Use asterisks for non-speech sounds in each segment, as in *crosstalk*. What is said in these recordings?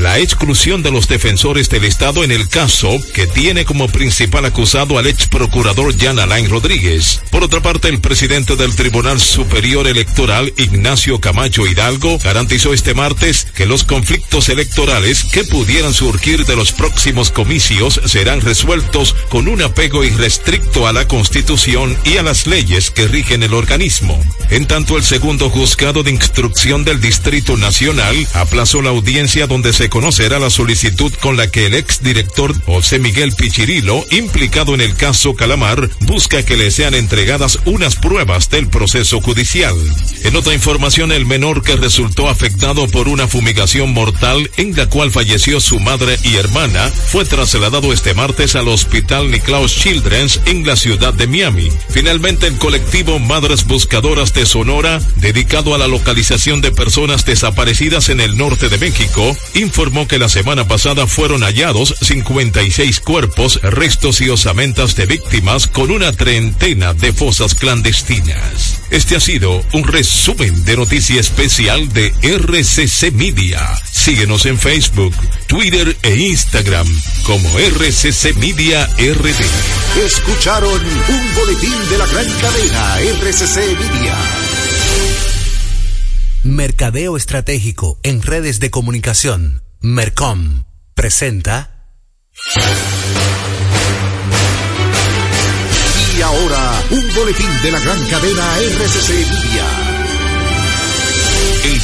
la exclusión de los defensores del Estado en el caso que tiene como principal acusado al ex procurador Jan Alain Rodríguez. Por otra parte, el presidente del Tribunal Superior Electoral, Ignacio Camacho Hidalgo, garantizó este martes que los conflictos electorales que pudieran surgir de los próximos comicios serán resueltos con un apego irrestricto a la Constitución y a las leyes que rigen el organismo. En tanto, el segundo juzgado de instrucción del Distrito Nacional aplazó la audiencia donde se conocerá la solicitud con la que el exdirector José Miguel Pichirilo, implicado en el caso Calamar, busca que le sean entregadas unas pruebas del proceso judicial. En otra información, el menor que resultó afectado por una fumigación mortal en la cual falleció su madre y hermana fue trasladado este martes al hospital Nicklaus Children's en la ciudad de Miami. Finalmente, el colectivo Madres Buscadoras de Sonora, dedicado a la localización de personas desaparecidas en el norte de México, informó que la semana pasada fueron hallados 56 cuerpos, restos y osamentas de víctimas con una treintena de fosas clandestinas. Este ha sido un resumen de noticia especial de RCC Media. Síguenos en Facebook, Twitter e Instagram como RCC Media RD. Escucharon un boletín de la gran cadena RCC Media. Mercadeo Estratégico en redes de comunicación. Mercom presenta. Y ahora, un boletín de la gran cadena RCC Media.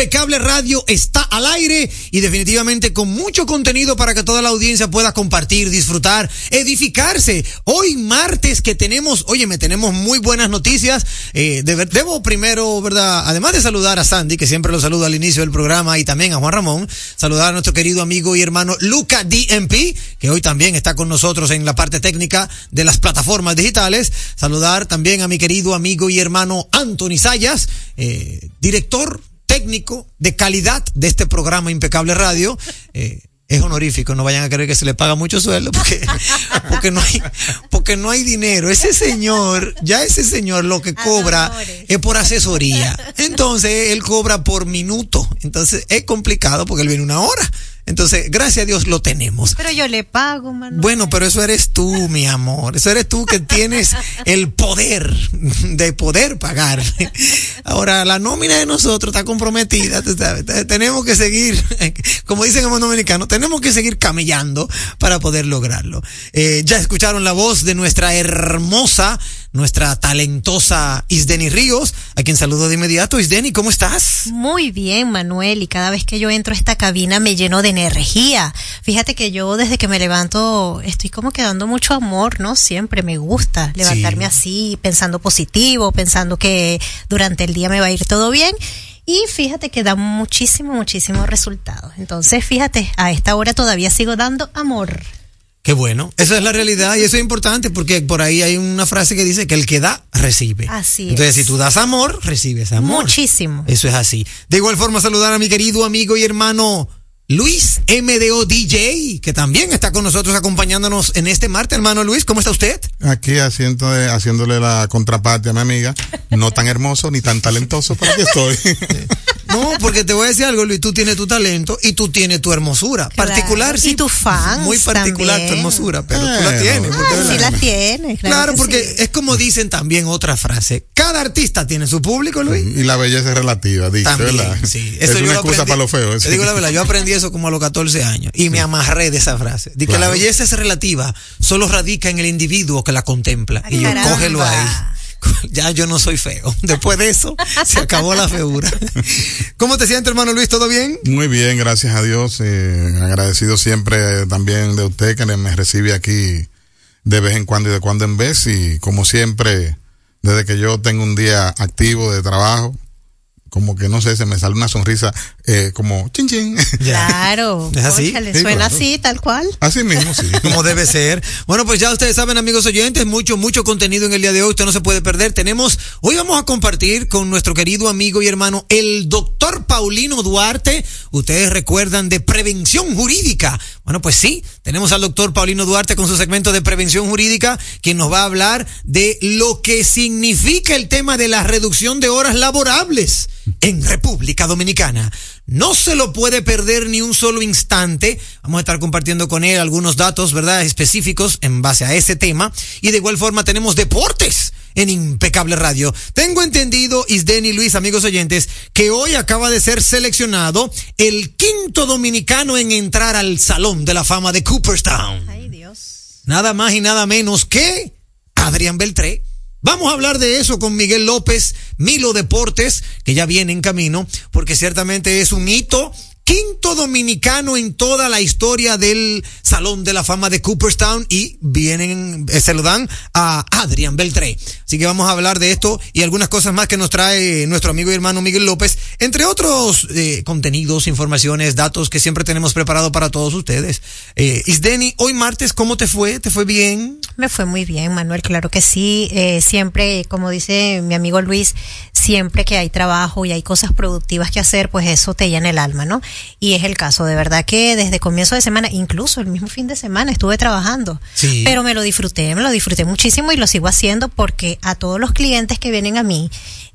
Impecable Radio está al aire y definitivamente con mucho contenido para que toda la audiencia pueda compartir, disfrutar, edificarse. Hoy martes que tenemos, oye, me tenemos muy buenas noticias. Eh, de- debo primero, ¿verdad? Además de saludar a Sandy, que siempre lo saludo al inicio del programa, y también a Juan Ramón, saludar a nuestro querido amigo y hermano Luca DMP, que hoy también está con nosotros en la parte técnica de las plataformas digitales. Saludar también a mi querido amigo y hermano Anthony Sayas, eh, director técnico de calidad de este programa Impecable Radio. Eh, es honorífico, no vayan a creer que se le paga mucho sueldo porque, *laughs* porque no hay, porque no hay dinero. Ese señor, ya ese señor lo que cobra es por asesoría. Entonces, él cobra por minuto. Entonces, es complicado porque él viene una hora. Entonces, gracias a Dios lo tenemos. Pero yo le pago, Manuel. Bueno, pero eso eres tú, mi amor. Eso eres tú que tienes el poder de poder pagar. Ahora, la nómina de nosotros está comprometida, tú sabes. Te- Tenemos que seguir, como dicen en buen dominicano, tenemos que seguir camellando para poder lograrlo. Eh, ya escucharon la voz de nuestra hermosa, nuestra talentosa Isdeni Ríos, a quien saludo de inmediato. Isdeni, ¿cómo estás? Muy bien, Manuel, y cada vez que yo entro a esta cabina me lleno de energía. Fíjate que yo desde que me levanto estoy como que dando mucho amor, ¿no? Siempre me gusta levantarme así, pensando positivo, pensando que durante el día me va a ir todo bien. Y fíjate que da muchísimo, muchísimo resultados. Entonces, fíjate, a esta hora todavía sigo dando amor. Qué bueno. Esa es la realidad y eso es importante porque por ahí hay una frase que dice que el que da, recibe. Así Entonces, es. si tú das amor, recibes amor. Muchísimo. Eso es así. De igual forma, saludar a mi querido amigo y hermano Luis MDO DJ, que también está con nosotros acompañándonos en este martes. Hermano Luis, ¿cómo está usted? Aquí haciendo, haciéndole la contraparte a mi amiga, no tan hermoso ni tan talentoso, pero aquí estoy. *laughs* No, porque te voy a decir algo, Luis, tú tienes tu talento y tú tienes tu hermosura. Claro. Particular, Y sí. tus fans Muy particular tu hermosura, pero tú la tienes. Ah, es sí la tiene. Claro, Claro, que porque sí. es como dicen también otra frase. Cada artista tiene su público, Luis. y la belleza es relativa, dice, También, ¿verdad? sí. es Eso yo una excusa aprendí- para lo feo. Te digo la verdad, yo aprendí eso como a los 14 años y me amarré de esa frase. De que Claro. la belleza es relativa, solo radica en el individuo que la contempla. Ay, y yo, caramba. cógelo ahí. *laughs* Ya yo no soy feo. *laughs* Después de eso, se acabó la feura. *laughs* ¿Cómo te sientes, hermano Luis? ¿Todo bien? Muy bien, gracias a Dios. eh, agradecido siempre eh, también de usted que me recibe aquí de vez en cuando y de cuando en vez. Y como siempre, desde que yo tengo un día activo de trabajo, como que no sé, se me sale una sonrisa eh, como chin chin. Claro. *laughs* ¿Es así? Sí, suena claro. así, tal cual. Así mismo, sí. *laughs* Como debe ser. Bueno, pues ya ustedes saben, amigos oyentes, mucho, mucho contenido en el día de hoy. Usted no se puede perder. Tenemos, hoy vamos a compartir con nuestro querido amigo y hermano, el doctor Paulino Duarte. Ustedes recuerdan de prevención jurídica. Bueno, pues sí, tenemos al doctor Paulino Duarte con su segmento de prevención jurídica, quien nos va a hablar de lo que significa el tema de la reducción de horas laborables en República Dominicana. No se lo puede perder ni un solo instante. Vamos a estar compartiendo con él algunos datos, ¿verdad? Específicos en base a ese tema. Y de igual forma tenemos deportes en Impecable Radio. Tengo entendido, Isden y Luis, amigos oyentes, que hoy acaba de ser seleccionado el quinto dominicano en entrar al Salón de la Fama de Cooperstown. Ay, Dios. Nada más y nada menos que Adrián Beltré. Vamos a hablar de eso con Miguel López, Milo Deportes, que ya viene en camino, porque ciertamente es un hito. Quinto dominicano en toda la historia del Salón de la Fama de Cooperstown y vienen, eh, se lo dan a Adrián Beltré. Así que vamos a hablar de esto y algunas cosas más que nos trae nuestro amigo y hermano Miguel López, entre otros eh, contenidos, informaciones, datos que siempre tenemos preparado para todos ustedes. Eh, Isdeni, hoy martes, ¿cómo te fue? ¿Te fue bien? Me fue muy bien, Manuel, claro que sí. Siempre, como dice mi amigo Luis, siempre que hay trabajo y hay cosas productivas que hacer, pues eso te llena el alma, ¿no? Y es el caso, de verdad que desde comienzo de semana, incluso el mismo fin de semana, estuve trabajando. Sí. Pero me lo disfruté, me lo disfruté muchísimo y lo sigo haciendo porque a todos los clientes que vienen a mí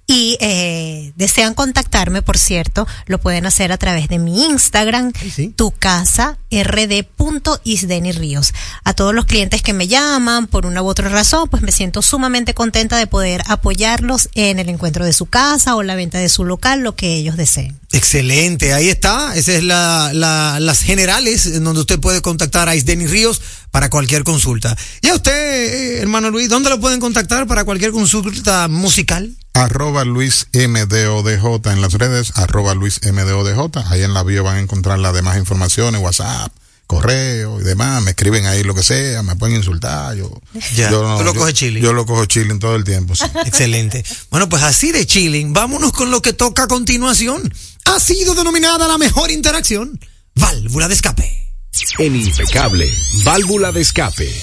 y eh, desean contactarme, por cierto, lo pueden hacer a través de mi Instagram, Sí, sí. tu casa rd.isdeni Ríos. A todos los clientes que me llaman por una u otra razón, pues me siento sumamente contenta de poder apoyarlos en el encuentro de su casa o la venta de su local, lo que ellos deseen. Excelente, ahí está. Esa es la, la- las generales en donde usted puede contactar a Isdeni Ríos para cualquier consulta. Y a usted, eh, hermano Luis, ¿dónde lo pueden contactar para cualquier consulta musical? Arroba Luis MDODJ en las redes, arroba Luis MDODJ. Ahí en la bio van a encontrar las demás informaciones, WhatsApp, correo y demás. Me escriben ahí lo que sea, me pueden insultar. Yo, Ya, yo no- tú lo yo- chilling. Yo lo cojo chilling todo el tiempo. sí. *laughs* Excelente. Bueno, pues así de chilling, vámonos con lo que toca a continuación. Ha sido denominada la mejor interacción, válvula de escape. En Impecable, válvula de escape.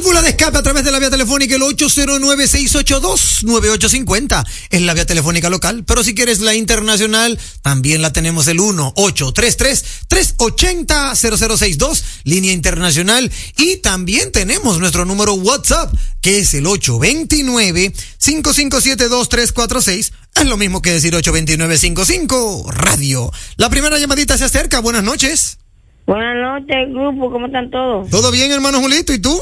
Válvula de escape a través de la vía telefónica el 809-682-9850. Es la vía telefónica local, pero si quieres la internacional, también la tenemos el 1-833-380-0062, línea internacional. Y también tenemos nuestro número WhatsApp, que es el 829-5572-346. Es lo mismo que decir 829-55 radio. La primera llamadita se acerca. Buenas noches. Buenas noches, grupo, ¿cómo están todos? ¿Todo bien, hermano Julito? ¿Y tú?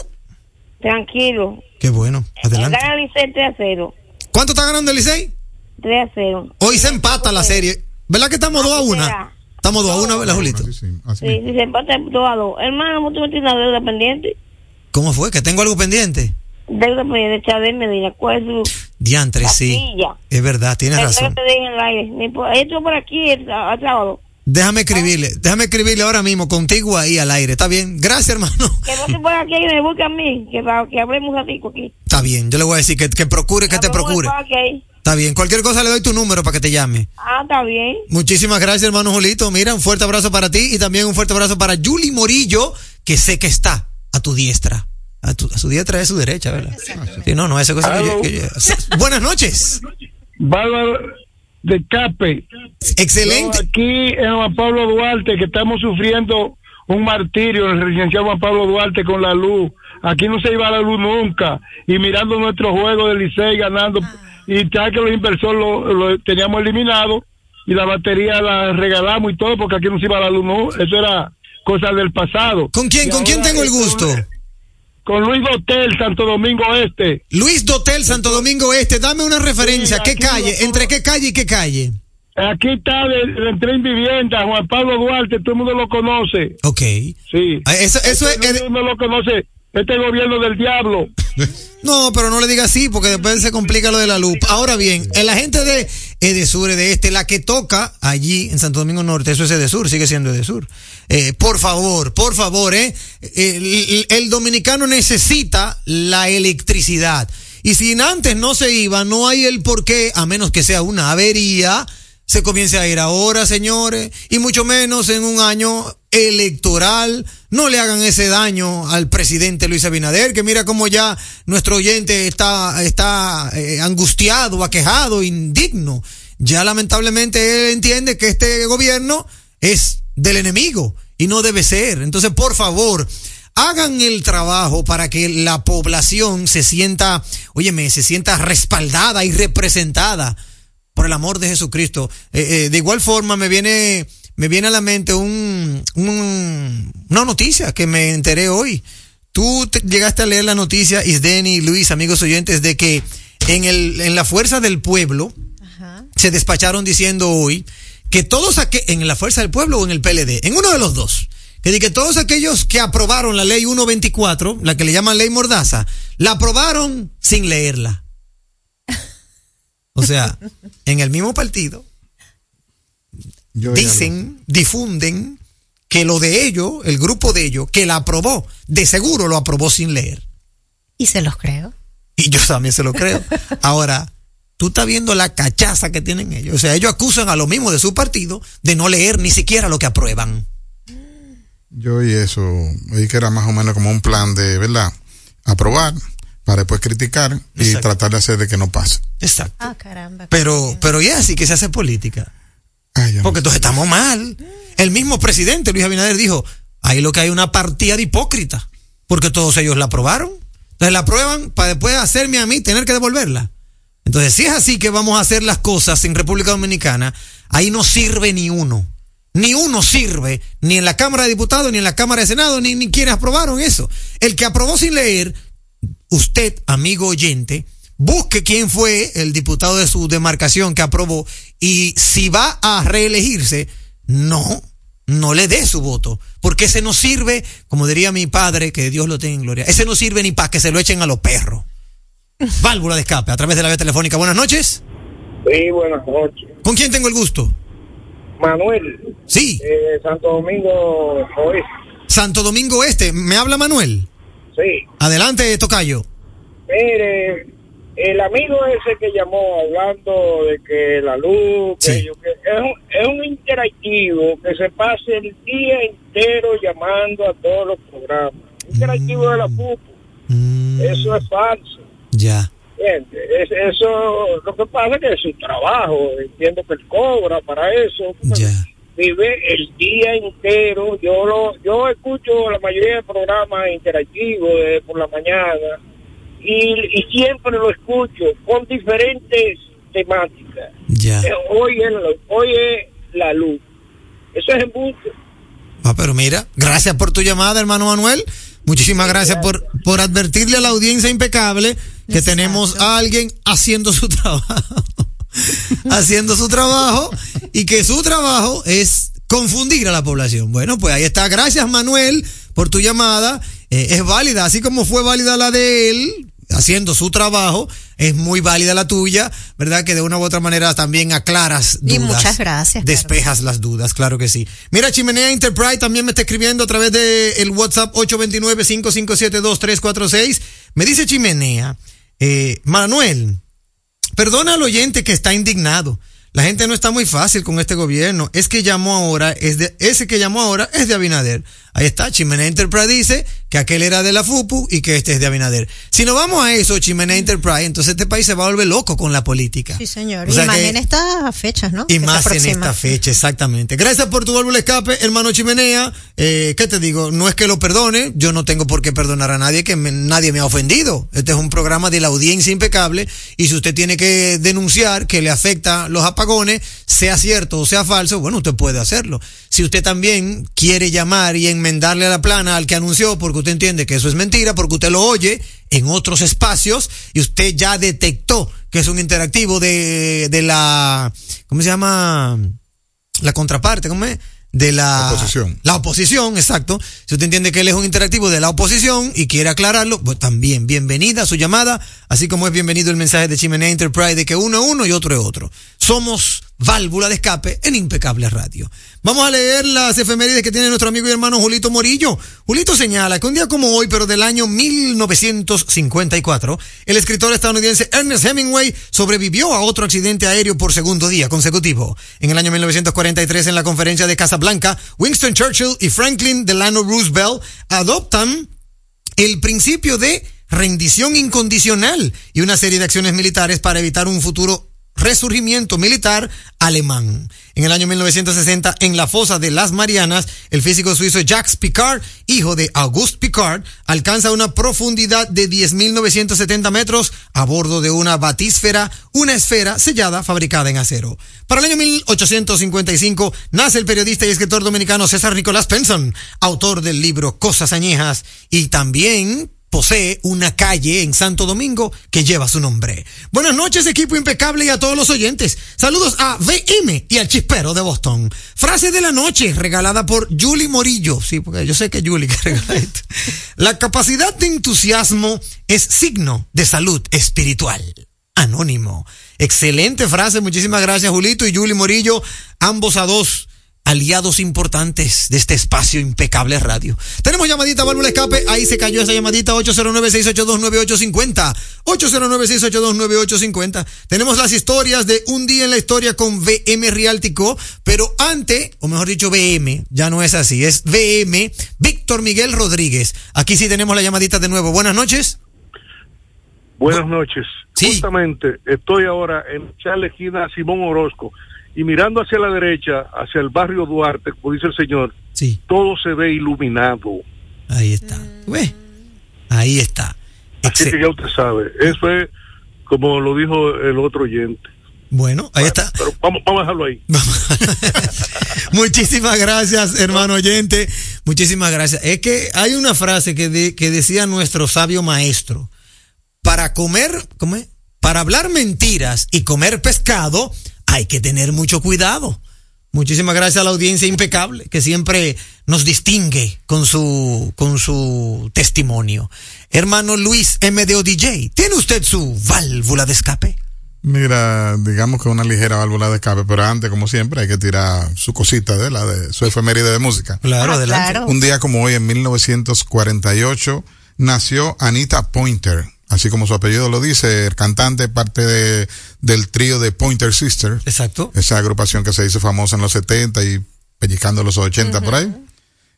Tranquilo. Qué bueno. Adelante. Gana Licey 3 a 0. ¿Cuánto está ganando el Licey? 3 a 0. Hoy se empata la serie. ¿Verdad que estamos 2 a 1? será. Estamos 2 a 1, ¿verdad, Julito? Sí, así Sí, se empata 2 a 2. Hermano, ¿tú me tienes una deuda pendiente? ¿Cómo fue? ¿Que tengo algo pendiente? Deuda pendiente, Chávez Medina. ¿Cuál es su Diantre, sí. Es verdad, tienes razón. que te dejen en el aire. Ni por- Esto por aquí el, sá- el sábado. Déjame escribirle, déjame escribirle ahora mismo contigo ahí al aire. ¿Está bien? Gracias, hermano. *laughs* Que no se por aquí y me busque a mí, que, que hablemos un ratico aquí. Está bien, yo le voy a decir que, que procure, que te procure. parque. Está bien, cualquier cosa le doy tu número para que te llame. Ah, está bien. Muchísimas gracias, hermano Julito. Mira, un fuerte abrazo para ti y también un fuerte abrazo para Julie Morillo, que sé que está a tu diestra. A, tu- a su diestra es su derecha, ¿verdad? Sí, no, no, esa cosa que yo- que yo- Buenas noches. Bárbaro de Cape. Excelente. Aquí en Juan Pablo Duarte, que estamos sufriendo un martirio en el residencial Juan Pablo Duarte con la luz. Aquí no se iba la luz nunca. Y mirando nuestro juego del Licey ganando. Y ya que los inversores lo, lo teníamos eliminado y la batería la regalamos y todo porque aquí no se iba la luz. No, eso era cosa del pasado. ¿Con quién, Y con quién tengo el gusto? Con Luis Hotel, Santo Domingo Este. Luis Dotel, Santo Domingo Este. Dame una referencia. Sí, ¿Qué calle? lo- ¿Entre qué calle y qué calle? Aquí está el, el tren vivienda, Juan Pablo Duarte, todo el mundo lo conoce. Ok. Sí. Ah, Eso, eso Este es, no lo conoce. Este gobierno del diablo. *laughs* No, pero no le diga así porque después se complica lo de la luz. Ahora bien, el agente de Edesur, de este, la que toca allí en Santo Domingo Norte, eso es Edesur, sigue siendo Edesur. Eh, por favor, por favor, eh, el, el dominicano necesita la electricidad. Y si antes no se iba, no hay el por qué, a menos que sea una avería, se comience a ir ahora, señores, y mucho menos en un año electoral. No le hagan ese daño al presidente Luis Abinader, que mira cómo ya nuestro oyente está, está eh, angustiado, aquejado, indigno. Ya lamentablemente él entiende que este gobierno es del enemigo y no debe ser. Entonces, por favor, hagan el trabajo para que la población se sienta, óyeme, se sienta respaldada y representada por el amor de Jesucristo. Eh, eh, de igual forma me viene, me viene a la mente un, un- una noticia que me enteré hoy. Tú te- llegaste a leer la noticia, Isdeni y Luis, amigos oyentes, de que en el, en la fuerza del pueblo se despacharon diciendo hoy que todos aquellos, en la fuerza del pueblo o en el PLD, en uno de los dos, que, que todos aquellos que aprobaron la ley 124, la que le llaman ley Mordaza, la aprobaron sin leerla. O sea, en el mismo partido Yo dicen, difunden que lo de ellos, el grupo de ellos, que la aprobó, de seguro lo aprobó sin leer. Y se los creo. Y yo también se lo creo. Ahora, tú estás viendo la cachaza que tienen ellos. O sea, ellos acusan a lo mismo de su partido de no leer ni siquiera lo que aprueban. Yo y eso, oí que era más o menos como un plan de, ¿verdad? Aprobar para después criticar y Exacto. tratar de hacer de que no pase. Exacto. Ah, caramba. Pero, pero ya así que se hace política. Ay, ya no Porque entonces estamos mal. El mismo presidente, Luis Abinader, dijo, ahí lo que hay una partida de hipócritas. Porque todos ellos la aprobaron. Entonces la aprueban para después hacerme a mí tener que devolverla. Entonces, si es así que vamos a hacer las cosas en República Dominicana, ahí no sirve ni uno. Ni uno sirve, ni en la Cámara de Diputados, ni en la Cámara de Senado, ni, ni quienes aprobaron eso. El que aprobó sin leer, usted, amigo oyente, busque quién fue el diputado de su demarcación que aprobó y si va a reelegirse, no, no le dé su voto, porque ese no sirve, como diría mi padre, que Dios lo tenga en gloria, ese no sirve ni para que se lo echen a los perros. *laughs* Válvula de escape a través de la vía telefónica. Buenas noches. Sí, buenas noches. ¿Con quién tengo el gusto? Manuel. Sí. Eh, Santo Domingo Oeste. Santo Domingo Este. ¿Me habla Manuel? Sí. Adelante, Tocayo. Mire, el amigo ese que llamó hablando de que la luz, que Sí. yo- que es, un, es un interactivo que se pase el día entero llamando a todos los programas. Interactivo de la FUPU. Mm, Eso es falso. Ya. Es, eso, lo que pasa es que es su trabajo. Entiendo que él cobra para eso. Ya. Vive el día entero. Yo lo, yo escucho la mayoría de programas interactivos de por la mañana y, y siempre lo escucho con diferentes temáticas. Ya. Eh, Hoy es, la- hoy es la luz. Eso es embuste. Ah, pero mira, gracias por tu llamada, hermano Manuel. Muchísimas gracias por, por advertirle a la audiencia impecable que Exacto. tenemos a alguien haciendo su *laughs* trabajo. *laughs* haciendo su trabajo y que su trabajo es confundir a la población. Bueno, pues ahí está. Gracias, Manuel, por tu llamada. Eh, es válida, así como fue válida la de él, haciendo su trabajo, es muy válida la tuya, ¿verdad? Que de una u otra manera también aclaras dudas. Y muchas gracias, Despejas las dudas, claro que sí. Mira, Chimenea Enterprise también me está escribiendo a través de el WhatsApp 829-557-2346. Me dice Chimenea, eh, Manuel, Perdona al oyente que está indignado. La gente no está muy fácil con este gobierno. Es que llamó ahora, es de, ese que llamó ahora es de Abinader. Ahí está, Chimene Enterprise dice que aquel era de la FUPU y que este es de Abinader. Si nos vamos a eso, Chimene Enterprise, entonces este país se va a volver loco con la política. Sí, señor. O sea y más que- en estas fechas, ¿no? y más en esta fecha, exactamente. Gracias por tu válvula escape, hermano Chimenea. Eh, ¿Qué te digo? No es que lo perdone, yo no tengo por qué perdonar a nadie, que me- nadie me ha ofendido. Este es un programa de la audiencia impecable y si usted tiene que denunciar que le afecta los apagones, sea cierto o sea falso, bueno, usted puede hacerlo. Si usted también quiere llamar y enmendarle a la plana al que anunció porque usted entiende que eso es mentira, porque usted lo oye en otros espacios y usted ya detectó que es un interactivo de, de la, ¿cómo se llama? La contraparte, ¿cómo es? De la Oposición. La oposición, exacto. Si usted entiende que él es un interactivo de la oposición y quiere aclararlo, pues también bienvenida a su llamada, así como es bienvenido el mensaje de Chimenea Enterprise de que uno es uno y otro es otro. Somos válvula de escape en Impecable Radio. Vamos a leer las efemérides que tiene nuestro amigo y hermano Julito Morillo. Julito señala que un día como hoy, pero del año 1954, el escritor estadounidense Ernest Hemingway sobrevivió a otro accidente aéreo por segundo día consecutivo. En el año 1943, en la conferencia de Casablanca, Winston Churchill y Franklin Delano Roosevelt adoptan el principio de rendición incondicional y una serie de acciones militares para evitar un futuro resurgimiento militar alemán. En el año 1960, en la fosa de las Marianas, el físico suizo Jacques Picard, hijo de Auguste Picard, alcanza una profundidad de 10.970 metros a bordo de una batísfera, una esfera sellada fabricada en acero. Para el año 1855 nace el periodista y escritor dominicano César Nicolás Penson, autor del libro Cosas Añejas y también posee una calle en Santo Domingo que lleva su nombre. Buenas noches, equipo impecable y a todos los oyentes. Saludos a VM y al chispero de Boston. Frase de la noche regalada por Julie Morillo. Sí, porque yo sé que Julie que regala esto. *laughs* La capacidad de entusiasmo es signo de salud espiritual. Anónimo. Excelente frase. Muchísimas gracias, Julito y Julie Morillo. Ambos a dos aliados importantes de este espacio impecable radio. Tenemos llamadita válvula escape, ahí se cayó esa llamadita 809-682-9850. 809-682-9850. Tenemos las historias de un día en la historia con VM Riáltico, pero antes, o mejor dicho VM, ya no es así, es VM Víctor Miguel Rodríguez. Aquí sí tenemos la llamadita de nuevo. Buenas noches. Buenas noches. Sí. Justamente estoy ahora en Charles Simón Orozco y mirando hacia la derecha, hacia el barrio Duarte, como dice el señor, Sí, todo se ve iluminado. ahí está. ¿Ve? Ahí está. Así Excel- que ya usted sabe. Eso es como lo dijo el otro oyente. Bueno, ahí está. Pero vamos, vamos a dejarlo ahí. *laughs* Muchísimas gracias, hermano oyente. Muchísimas gracias. Es que hay una frase que, de- que decía nuestro sabio maestro. Para comer, ¿cómo es? para hablar mentiras y comer pescado hay que tener mucho cuidado. Muchísimas gracias a la audiencia impecable que siempre nos distingue con su, con su testimonio. Hermano Luis MDO DJ, ¿tiene usted su válvula de escape? Mira, digamos que una ligera válvula de escape, pero antes, como siempre, hay que tirar su cosita de la de su efeméride de música. Claro, Ah, adelante. claro. Un día como hoy, en 1948, nació Anita Pointer, así como su apellido lo dice, el cantante, parte de, del trío de Pointer Sisters, Exacto. esa agrupación que se hizo famosa en los 70 y pellizcando los 80 por ahí.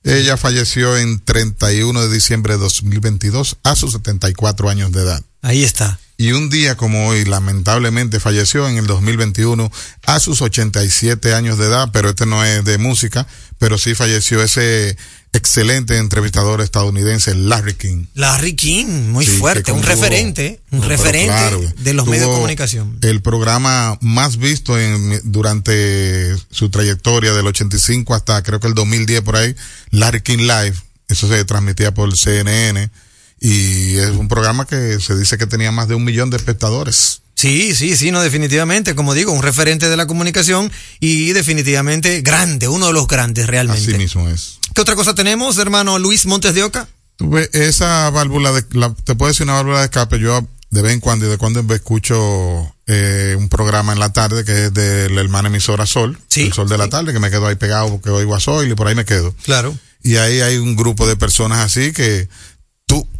Ella falleció en 31 de diciembre de 2022 a sus 74 años de edad. Ahí está. Y un día como hoy, lamentablemente, falleció en el 2021 a sus 87 años de edad, pero este no es de música, pero sí falleció ese excelente entrevistador estadounidense, Larry King. Larry King, muy Sí, fuerte, un referente, un referente claro, de los medios de comunicación. El programa más visto en, durante su trayectoria del 85 hasta creo que el 2010 por ahí, Larry King Live, eso se transmitía por CNN y es un programa que se dice que tenía más de un millón de espectadores. Sí, sí, sí, no, definitivamente, como digo, un referente de la comunicación y definitivamente grande, uno de los grandes realmente. Así mismo es. ¿Qué otra cosa tenemos, hermano Luis Montes de Oca? Esa válvula de, la- te puedo decir una válvula de escape, yo de vez en cuando y de cuando en vez escucho eh, un programa en la tarde que es del hermano emisora Sol, Sí, el Sol de la tarde, que me quedo ahí pegado porque oigo a Sol y por ahí me quedo. Claro. Y ahí hay un grupo de personas así que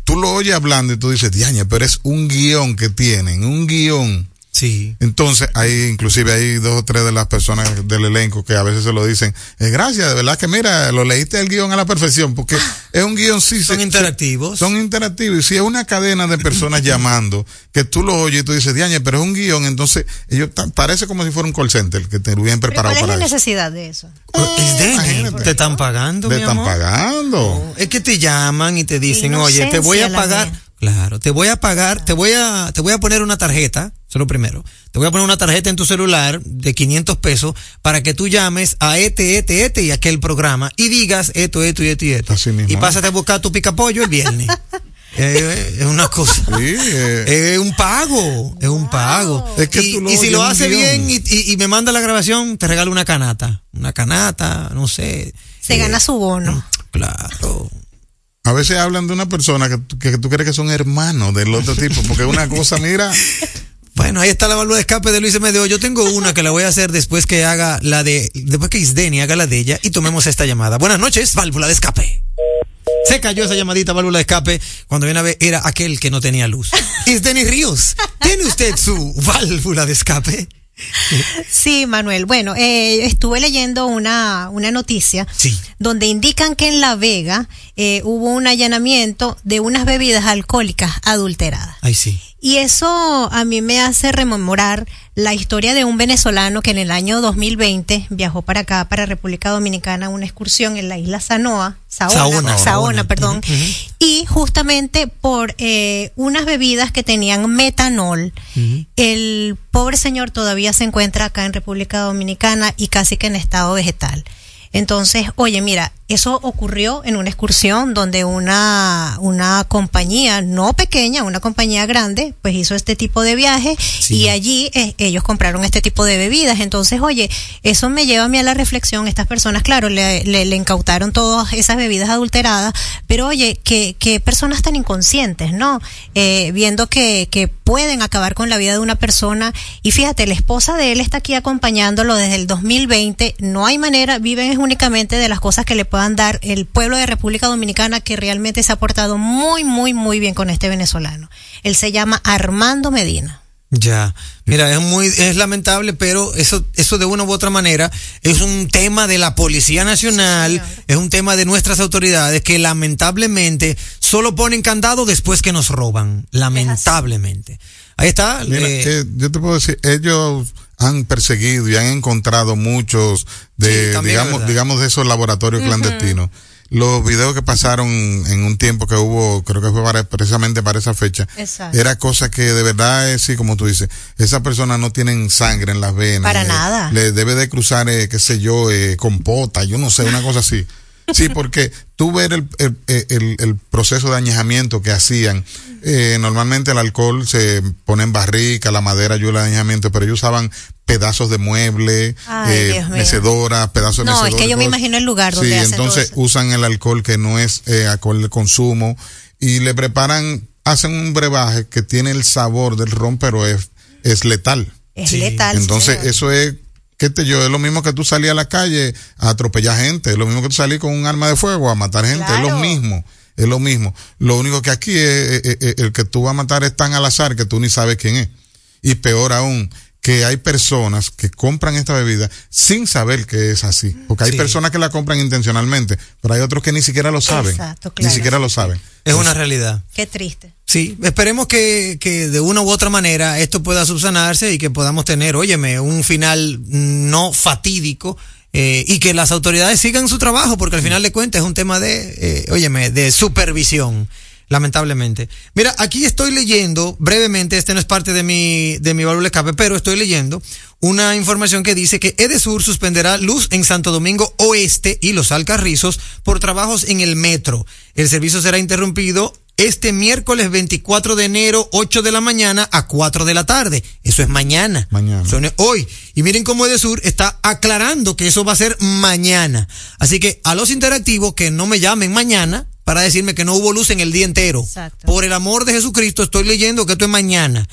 tú, lo oyes hablando y tú dices, diaña, pero es un guion que tienen, un guion. Sí. Entonces, hay, inclusive hay dos o tres de las personas del elenco que a veces se lo dicen, eh, gracias, de verdad que mira, lo leíste el guion a la perfección, porque es un guion sí. Son se- interactivos. Son interactivos. Y si es una cadena de personas *laughs* llamando, que tú lo oyes y tú dices, diaña, pero es un guion, entonces ellos parece como si fuera un call center que te hubieran Pero preparado ¿Cuál es la para eso. necesidad de eso? Es Denny, imagínate. te están pagando, Te mi están amor. pagando. Es que te llaman y te dicen, oye, te voy a pagar. mía. Claro, te voy a pagar, te voy a, te voy a poner una tarjeta, eso es lo primero. Te voy a poner una tarjeta en tu celular de 500 pesos para que tú llames a este, este, este y aquel programa y digas esto, esto y esto y esto. Así mismo y es. pásate a buscar tu picapollo el viernes. *laughs* Eh, es una cosa. Sí, eh, Es un pago, es un pago. Es que y, tú lo y si lo hace bien y, y- y me manda la grabación, te regalo una canata. Una canata, no sé. Se Eh, gana su bono. Claro. a veces hablan de una persona que, tú- que tú crees que son hermanos del otro tipo, porque es una cosa, mira, *laughs* Bueno, ahí está la válvula de escape de Luis Medeo. Yo tengo una que la voy a hacer después que haga la de, después que Isdeni haga la de ella y tomemos esta llamada. Buenas noches, válvula de escape. Se cayó esa llamadita válvula de escape cuando viene a ver era aquel que no tenía luz. Isdeni Ríos, ¿tiene usted su válvula de escape? Sí, Manuel. Bueno, eh, estuve leyendo una, una noticia Sí. donde indican que en La Vega eh, hubo un allanamiento de unas bebidas alcohólicas adulteradas. Ay, sí. Y eso a mí me hace rememorar la historia de un venezolano que en el año 2020 viajó para acá, para República Dominicana, una excursión en la isla Sanoa, Saona, Saona, perdón, y justamente por eh, unas bebidas que tenían metanol, el pobre señor todavía se encuentra acá en República Dominicana y casi que en estado vegetal. Entonces, oye, mira, eso ocurrió en una excursión donde una, una compañía, no pequeña, una compañía grande, pues hizo este tipo de viaje Sí. y allí eh, ellos compraron este tipo de bebidas. Entonces, oye, eso me lleva a mí a la reflexión. Estas personas, claro, le, le, le incautaron todas esas bebidas adulteradas, pero oye, que, que personas tan inconscientes, ¿no? Eh, viendo que, que pueden acabar con la vida de una persona. Y fíjate, la esposa de él está aquí acompañándolo desde el 2020. No hay manera, viven es únicamente de las cosas que le puedan dar el pueblo de República Dominicana que realmente se ha portado muy, muy, muy bien con este venezolano. Él se llama Armando Medina. Ya, mira, es muy, es lamentable, pero eso, eso de una u otra manera es un tema de la Policía Nacional, es un tema de nuestras autoridades que lamentablemente solo ponen candado después que nos roban, lamentablemente. Ahí está. Mira, eh, eh, yo te puedo decir, ellos han perseguido y han encontrado muchos de, Sí, digamos, digamos de esos laboratorios clandestinos. Los videos que pasaron en un tiempo que hubo, creo que fue para- precisamente para esa fecha, Exacto. era cosa que de verdad es sí, como tú dices, esas personas no tienen sangre en las venas. Para eh, nada. Le debe de cruzar, eh, qué sé yo, eh, compota, yo no sé, una cosa así. *laughs* Sí, porque tú ver el, el, el, el proceso de añejamiento que hacían, eh, normalmente el alcohol se pone en barrica, la madera ayuda al añejamiento, pero ellos usaban pedazos de mueble, Ay, eh, Dios mío. mecedora, pedazos de No, es que yo me imagino el lugar donde Sí, hacen todo entonces eso. usan el alcohol que no es eh, alcohol de consumo y le preparan, hacen un brebaje que tiene el sabor del ron, pero es, es letal. Es letal. Entonces, eso es, qué te yo, es lo mismo que tú salías a la calle a atropellar gente, es lo mismo que tú salís con un arma de fuego a matar gente, es lo mismo, es lo mismo. Lo único que aquí es, es- es- el que tú vas a matar es tan al azar que tú ni sabes quién es. Y peor aún, que hay personas que compran esta bebida sin saber que es así. Porque hay Sí. personas que la compran intencionalmente, pero hay otros que ni siquiera lo saben. Exacto, Ni claro. siquiera lo saben. Es una realidad. Qué triste. Sí, esperemos que, que de una u otra manera esto pueda subsanarse y que podamos tener, óyeme, un final no fatídico eh, y que las autoridades sigan su trabajo, porque al final de cuentas es un tema de, eh, óyeme, de supervisión, lamentablemente. Mira, aquí estoy leyendo brevemente, este no es parte de mi, de mi válvula escape, pero estoy leyendo una información que dice que Edesur suspenderá luz en Santo Domingo Oeste y Los Alcarrizos por trabajos en el metro. El servicio será interrumpido este miércoles 24 de enero, 8 de la mañana a 4 de la tarde. Eso es mañana. Mañana. Eso es hoy. Y miren cómo Edesur está aclarando que eso va a ser mañana. Así que a los interactivos que no me llamen mañana para decirme que no hubo luz en el día entero. Exacto. Por el amor de Jesucristo estoy leyendo que esto es mañana.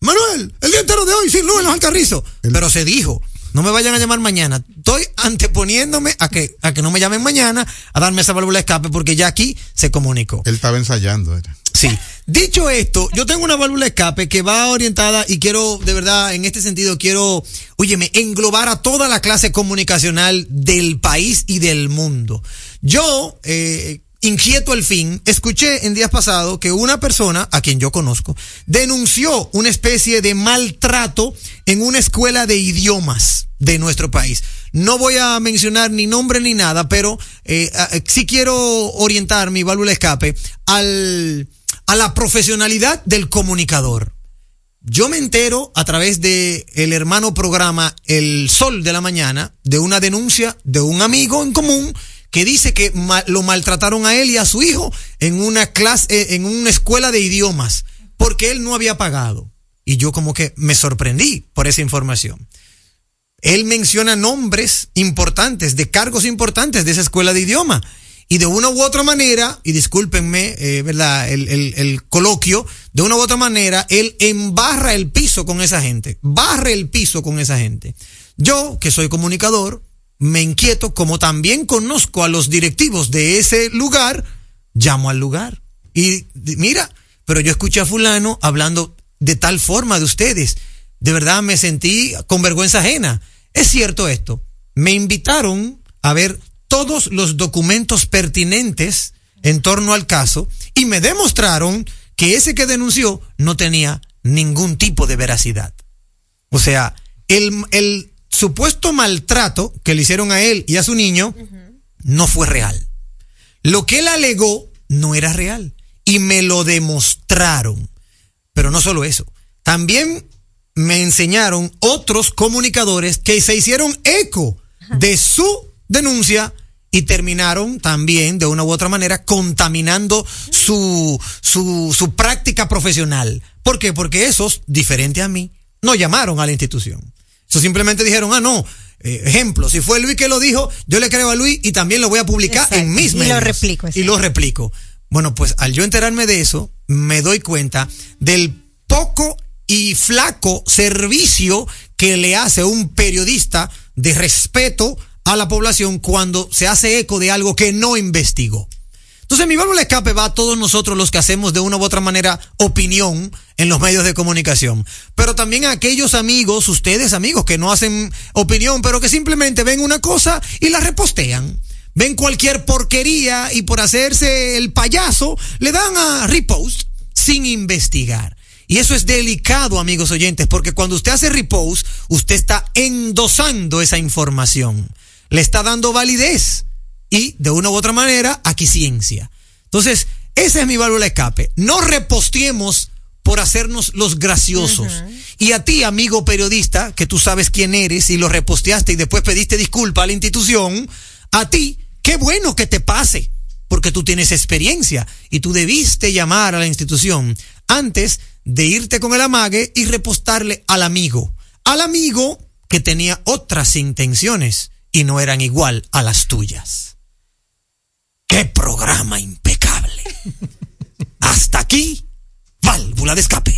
Manuel, el día entero de hoy sin luz en los alcarrizos. Pero se dijo, no me vayan a llamar mañana. Estoy anteponiéndome a que, a que no me llamen mañana a darme esa válvula de escape porque ya aquí se comunicó. Él estaba ensayando. era. Sí. Dicho esto, yo tengo una válvula de escape que va orientada y quiero, de verdad, en este sentido, quiero, óyeme, englobar a toda la clase comunicacional del país y del mundo. Yo, eh, inquieto al fin, escuché en días pasados que una persona, a quien yo conozco, denunció una especie de maltrato en una escuela de idiomas de nuestro país. No voy a mencionar ni nombre ni nada, pero eh, eh, sí quiero orientar mi válvula escape al, a la profesionalidad del comunicador. Yo me entero a través de el hermano programa El Sol de la Mañana de una denuncia de un amigo en común que dice que lo maltrataron a él y a su hijo en una clase, eh, en una escuela de idiomas, porque él no había pagado. Y yo como que me sorprendí por esa información. Él menciona nombres importantes, de cargos importantes de esa escuela de idioma. Y de una u otra manera, y discúlpenme, eh, ¿verdad? El, el, el coloquio, de una u otra manera, él embarra el piso con esa gente, barre el piso con esa gente. Yo, que soy comunicador, me inquieto, como también conozco a los directivos de ese lugar, llamo al lugar. Y mira, pero yo escuché a fulano hablando de tal forma de ustedes. De verdad me sentí con vergüenza ajena. Es cierto esto. Me invitaron a ver todos los documentos pertinentes en torno al caso y me demostraron que ese que denunció no tenía ningún tipo de veracidad. O sea, el, el supuesto maltrato que le hicieron a él y a su niño no fue real. Lo que él alegó no era real y me lo demostraron. Pero no solo eso, también me enseñaron otros comunicadores que se hicieron eco de su denuncia y terminaron también de una u otra manera contaminando su, su, su práctica profesional. ¿Por qué? Porque esos, diferente a mí, no llamaron a la institución. Eso simplemente dijeron, ah, no, eh, ejemplo, si fue Luis que lo dijo, yo le creo a Luis y también lo voy a publicar Exacto. en mis Y lo medios. replico, Y lo replico. Bueno, pues al yo enterarme de eso, me doy cuenta del poco y flaco servicio que le hace un periodista de respeto a la población cuando se hace eco de algo que no investigó. Entonces mi válvula escape va a todos nosotros los que hacemos de una u otra manera opinión en los medios de comunicación. Pero también a aquellos amigos, ustedes amigos que no hacen opinión, pero que simplemente ven una cosa y la repostean. Ven cualquier porquería y por hacerse el payaso le dan a repost sin investigar. Y eso es delicado, amigos oyentes, porque cuando usted hace repost, usted está endosando esa información. Le está dando validez y de una u otra manera aquiescencia. Entonces, esa es mi válvula de escape. No reposteemos por hacernos los graciosos. Y a ti, amigo periodista, que tú sabes quién eres y lo reposteaste y después pediste disculpa a la institución, a ti, qué bueno que te pase. porque tú tienes experiencia y tú debiste llamar a la institución antes de irte con el amague y repostarle al amigo. Al amigo que tenía otras intenciones y no eran igual a las tuyas. ¡Qué programa impecable! Hasta aquí, válvula de escape.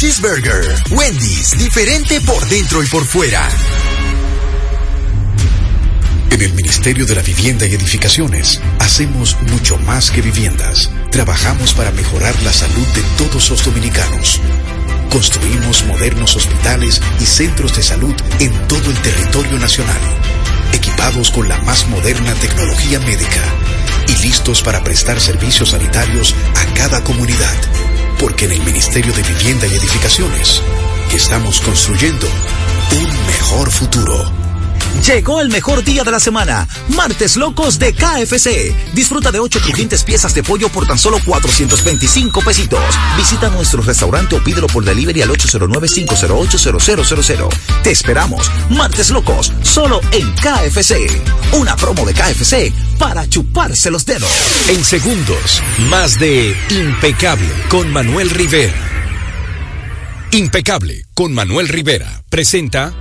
Cheeseburger. Wendy's, diferente por dentro y por fuera. En el Ministerio de la Vivienda y Edificaciones hacemos mucho más que viviendas. Trabajamos para mejorar la salud de todos los dominicanos. Construimos modernos hospitales y centros de salud en todo el territorio nacional, equipados con la más moderna tecnología médica y listos para prestar servicios sanitarios a cada comunidad. Porque en el Ministerio de Vivienda y Edificaciones estamos construyendo un mejor futuro. Llegó el mejor día de la semana, Martes Locos de KFC. Disfruta de 8 crujientes piezas de pollo por tan solo 425 pesitos. Visita nuestro restaurante o pídelo por delivery al 809-508-0000. Te esperamos, Martes Locos, solo en KFC. Una promo de KFC para chuparse los dedos. En segundos, más de Impecable con Manuel Rivera. Impecable con Manuel Rivera presenta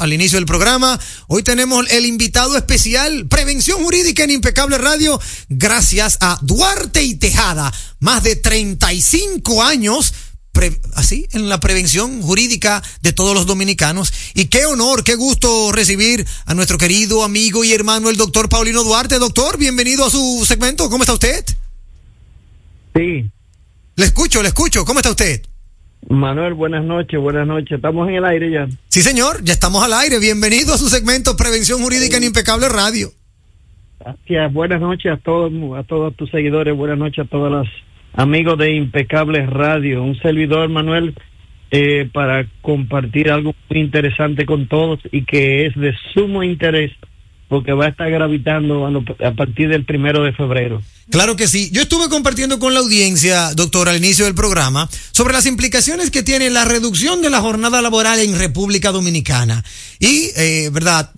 al inicio del programa, hoy tenemos el invitado especial, Prevención Jurídica en Impecable Radio, gracias a Duarte y Tejada, más de 35 años así en la prevención jurídica de todos los dominicanos. Y qué honor, qué gusto recibir a nuestro querido amigo y hermano el doctor Paulino Duarte. Doctor, bienvenido a su segmento. ¿Cómo está usted? Sí. Le escucho, le escucho. ¿Cómo está usted? Manuel, buenas noches, buenas noches. ¿Estamos en el aire ya? Sí, señor, ya estamos al aire. Bienvenido a su segmento Prevención Jurídica en Impecable Radio. Gracias, buenas noches a todos, a todos tus seguidores, buenas noches a todas las amigos de Impecable Radio, un servidor Manuel eh, para compartir algo muy interesante con todos y que es de sumo interés porque va a estar gravitando a partir del primero de febrero. Claro que sí. Yo estuve compartiendo con la audiencia, doctor, al inicio del programa, sobre las implicaciones que tiene la reducción de la jornada laboral en República Dominicana. Y, eh, ¿verdad?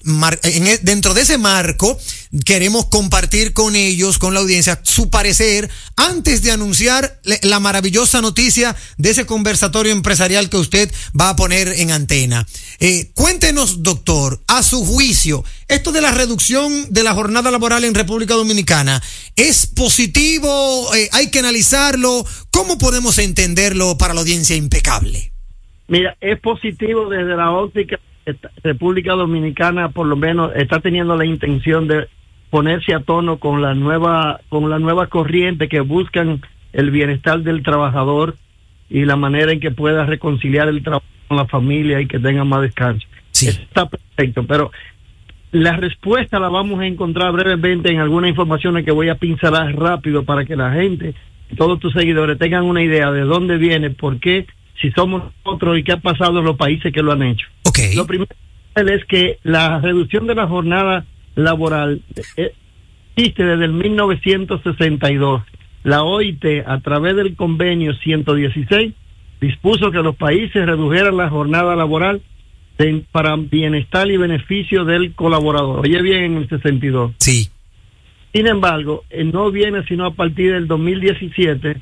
e, dentro de ese marco, queremos compartir con ellos, con la audiencia, su parecer antes de anunciar la maravillosa noticia de ese conversatorio empresarial que usted va a poner en antena. Eh, cuéntenos, doctor, a su juicio, esto de la reducción de la jornada laboral en República Dominicana, ¿es positivo? Eh, ¿Hay que analizarlo? ¿Cómo podemos entenderlo para la audiencia impecable? Mira, es positivo desde la óptica. República Dominicana por lo menos está teniendo la intención de ponerse a tono con la nueva con la nueva corriente que buscan el bienestar del trabajador y la manera en que pueda reconciliar el trabajo con la familia y que tenga más descanso. Sí. Está perfecto, pero la respuesta la vamos a encontrar brevemente en algunas informaciones que voy a pincelar rápido para que la gente, todos tus seguidores, tengan una idea de dónde viene, por qué, si somos nosotros y qué ha pasado en los países que lo han hecho. Okay. Lo primero es que la reducción de la jornada laboral eh, existe desde el 1962. La OIT, a través del convenio 116, dispuso que los países redujeran la jornada laboral para bienestar y beneficio del colaborador. Oye bien, en el 62. Sí. Sin embargo, eh, no viene sino a partir del 2017,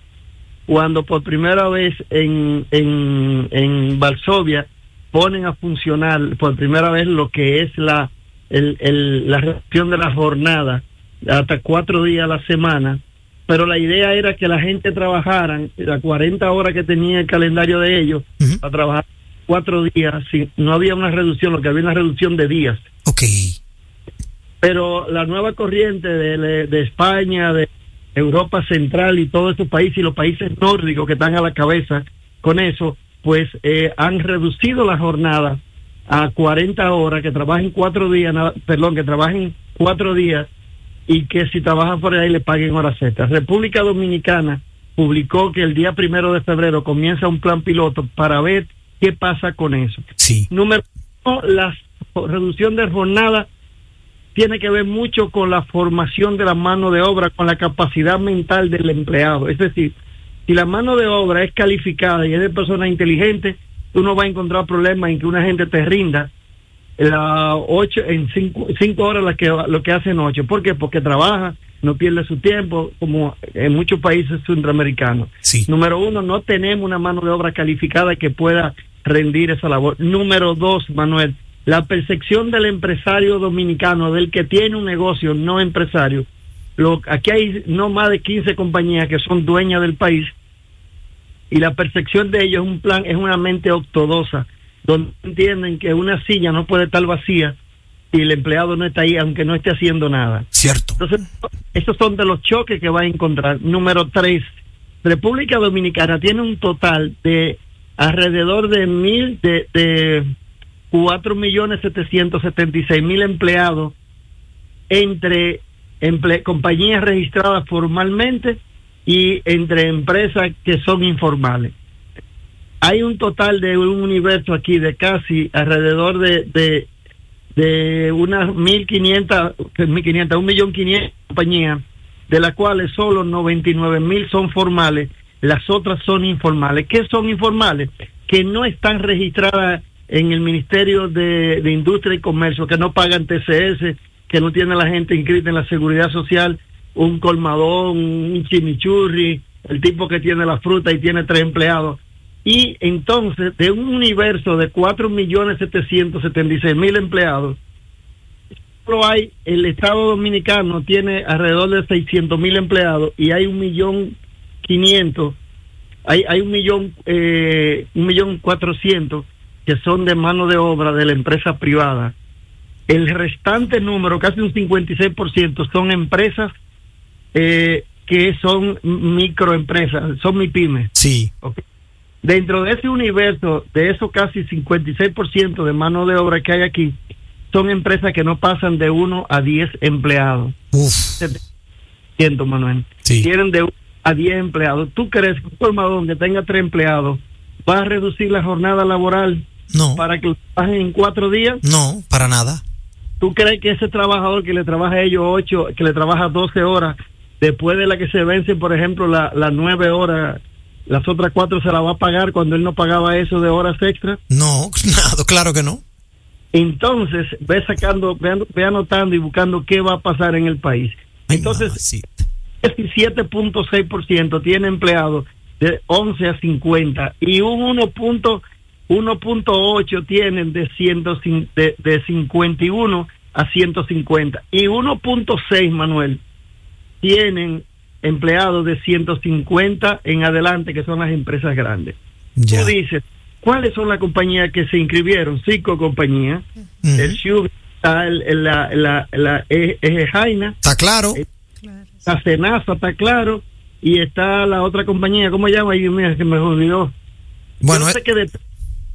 cuando por primera vez en, en, en Varsovia ponen a funcionar por primera vez lo que es la, el, el, la reducción de la jornada hasta cuatro días a la semana, pero la idea era que la gente trabajara las 40 horas que tenía el calendario de ellos, a trabajar cuatro días, si no había una reducción, lo que había una reducción de días. Ok. Pero la nueva corriente de, de España, de Europa Central y todos estos países y los países nórdicos que están a la cabeza con eso, pues eh, han reducido la jornada a 40 horas, que trabajen cuatro días, perdón, que trabajen cuatro días y que si trabajan por ahí le paguen horas extras. República Dominicana publicó que el día primero de febrero comienza un plan piloto para ver ¿Qué pasa con eso? Sí. Número uno, la reducción de jornada tiene que ver mucho con la formación de la mano de obra, con la capacidad mental del empleado. Es decir, si la mano de obra es calificada y es de personas inteligentes, tú no vas a encontrar problemas en que una gente te rinda la ocho, en cinco, cinco horas lo que, lo que hacen ocho. ¿Por qué? Porque trabaja, no pierde su tiempo, como en muchos países centroamericanos. Sí. Número uno, no tenemos una mano de obra calificada que pueda rendir esa labor. Número dos, Manuel, la percepción del empresario dominicano, del que tiene un negocio no empresario. Lo, aquí hay no más de 15 compañías que son dueñas del país y la percepción de ellos es un plan, es una mente ortodoxa, donde entienden que una silla no puede estar vacía y el empleado no está ahí aunque no esté haciendo nada. Cierto. Entonces, esos son de los choques que va a encontrar. Número tres, República Dominicana tiene un total de alrededor de mil, de, de cuatro millones setecientos setenta y seis mil empleados entre compañías registradas formalmente y entre empresas que son informales. Hay un total de un universo aquí de casi alrededor de, de, de unas mil quinientas, mil quinientas, un millón quinientas compañías, de las cuales solo noventa y nueve mil son formales las otras son informales. ¿Qué son informales? Que no están registradas en el Ministerio de, Industria y Comercio, que no pagan TCS, que no tiene la gente inscrita en la Seguridad Social, un colmadón, un chimichurri, el tipo que tiene la fruta y tiene tres empleados. Y entonces, de un universo de 4.776.000 empleados, solo hay, el Estado Dominicano tiene alrededor de 600.000 empleados y hay un millón quinientos, hay, hay un millón, eh, un millón cuatrocientos que son de mano de obra de la empresa privada. El restante número, casi un 56%, son empresas eh, que son microempresas, son mi pymes. Sí. Dentro de ese universo, de esos casi 56% de mano de obra que hay aquí, son empresas que no pasan de 1 a 10 empleados. Uf. Siento, Manuel. Tienen de 1 a 10 empleados. ¿Tú crees que un colmadón que tenga 3 empleados va a reducir la jornada laboral No. para que trabajen en 4 días? No, para nada. ¿Tú crees que ese trabajador que le trabaja a ellos 8, que le trabaja 12 horas, después de la que se vence, por ejemplo, las la 9 horas, las otras 4 se la va a pagar cuando él no pagaba eso de horas extra? No, *laughs* nada, claro que no. Entonces, ve sacando, ve, an- ve anotando y buscando qué va a pasar en el país. Entonces, 17.6% tiene empleados de 11 a 50 y un 1.1 1.8 tienen de, 100, de, de 51 a 150 y 1.6 Manuel tienen empleados de 150 en adelante que son las empresas grandes. Tú dices, ¿cuáles son las compañías que se inscribieron? Cinco compañías. El Shub, está el, el- la, la, la E- Ejejaina. Está claro. La Senasa, está claro. Y está la otra compañía, ¿cómo se llama? Ay, Dios mío, que me olvidó. Bueno, Yo sé que de,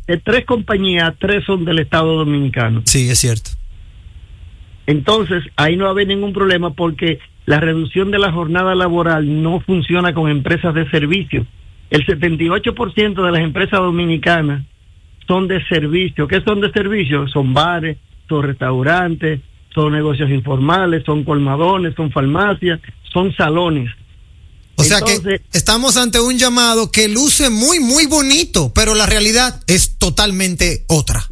de tres compañías, tres son del Estado Dominicano. Sí, es cierto. Entonces, ahí no va a haber ningún problema porque la reducción de la jornada laboral no funciona con empresas de servicio. El 78% de las empresas dominicanas son de servicio. ¿Qué son de servicio? Son bares, son restaurantes, son negocios informales, son colmadones, son farmacias, son salones. O sea que estamos ante un llamado que luce muy, muy bonito, pero la realidad es totalmente otra.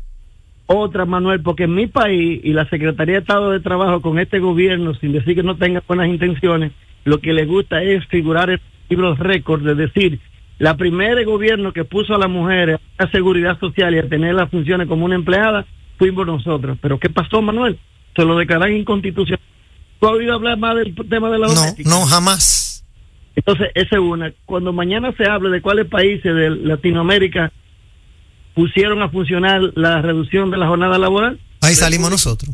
Otra, Manuel, porque en mi país y la Secretaría de Estado de Trabajo con este gobierno, sin decir que no tenga buenas intenciones, lo que le gusta es figurar en libros récords, de decir, la primera gobierno que puso a las mujeres a seguridad social y a tener las funciones como una empleada, fuimos nosotros. Pero ¿qué pasó, Manuel? Se lo declararon inconstitucional. ¿Tú has oído hablar más del tema de la doméstica? No, jamás. Entonces, esa es una. Cuando mañana se hable de cuáles países de Latinoamérica pusieron a funcionar la reducción de la jornada laboral, Ahí salimos nosotros.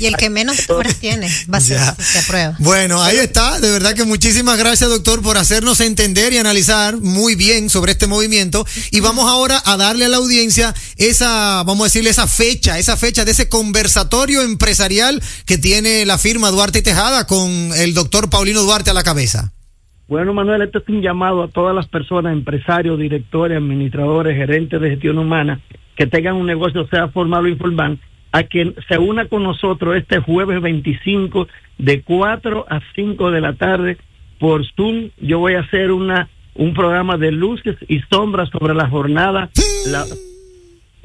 Y el que menos *laughs* horas tiene va a ser Ya. el que se aprueba. Bueno, ahí está. De verdad que muchísimas gracias, doctor, por hacernos entender y analizar muy bien sobre este movimiento. Y vamos ahora a darle a la audiencia esa, vamos a decirle, esa fecha, esa fecha de ese conversatorio empresarial que tiene la firma Duarte y Tejada con el doctor Paulino Duarte a la cabeza. Bueno, Manuel, este es un llamado a todas las personas, empresarios, directores, administradores, gerentes de gestión humana, que tengan un negocio, sea formal o informal, a que se una con nosotros este jueves 25 de 4 a 5 de la tarde por Zoom. Yo voy a hacer una un programa de luces y sombras sobre la jornada, la,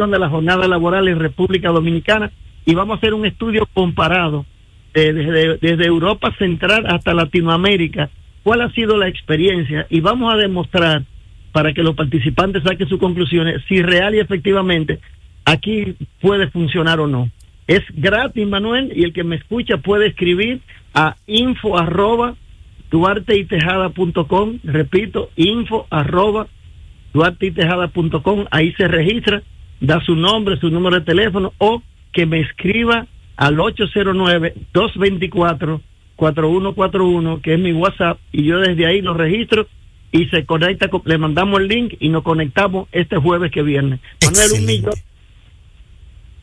de la jornada laboral en República Dominicana y vamos a hacer un estudio comparado eh, desde, desde Europa Central hasta Latinoamérica, cuál ha sido la experiencia y vamos a demostrar para que los participantes saquen sus conclusiones si real y efectivamente aquí puede funcionar o no. Es gratis, Manuel, y el que me escucha puede escribir a info arroba duarteitejada.com, repito, info arroba duarteitejada.com, ahí se registra, da su nombre, su número de teléfono o que me escriba al 809-224-4141, que es mi WhatsApp, y yo desde ahí lo registro y se conecta, con- le mandamos el link y nos conectamos este jueves que viene. Manuel, un millón.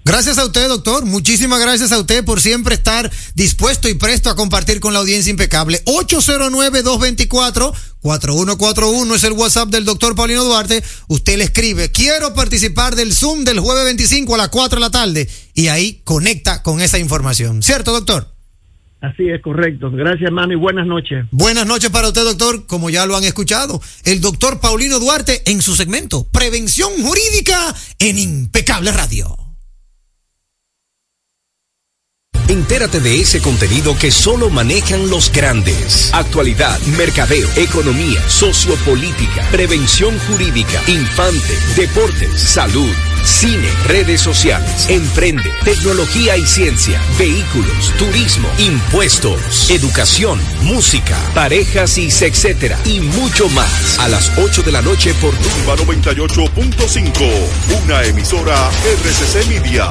Gracias a usted, doctor. Muchísimas gracias a usted por siempre estar dispuesto y presto a compartir con la audiencia impecable. 809-224-4141 es el WhatsApp del doctor Paulino Duarte. Usted le escribe, quiero participar del Zoom del jueves 25 a las 4 de la tarde. Y ahí conecta con esa información. ¿Cierto, doctor? Así es, correcto. Gracias, hermano, y buenas noches. Buenas noches para usted, doctor. Como ya lo han escuchado, el doctor Paulino Duarte en su segmento Prevención Jurídica en Impecable Radio. Entérate de ese contenido que solo manejan los grandes. Actualidad, mercadeo, economía, sociopolítica, prevención jurídica, infante, deportes, salud cine, redes sociales, emprende, tecnología y ciencia, vehículos, turismo, impuestos, educación, música, parejas y etcétera y mucho más. A las 8 de la noche por Turba 98.5, una emisora RCC Media.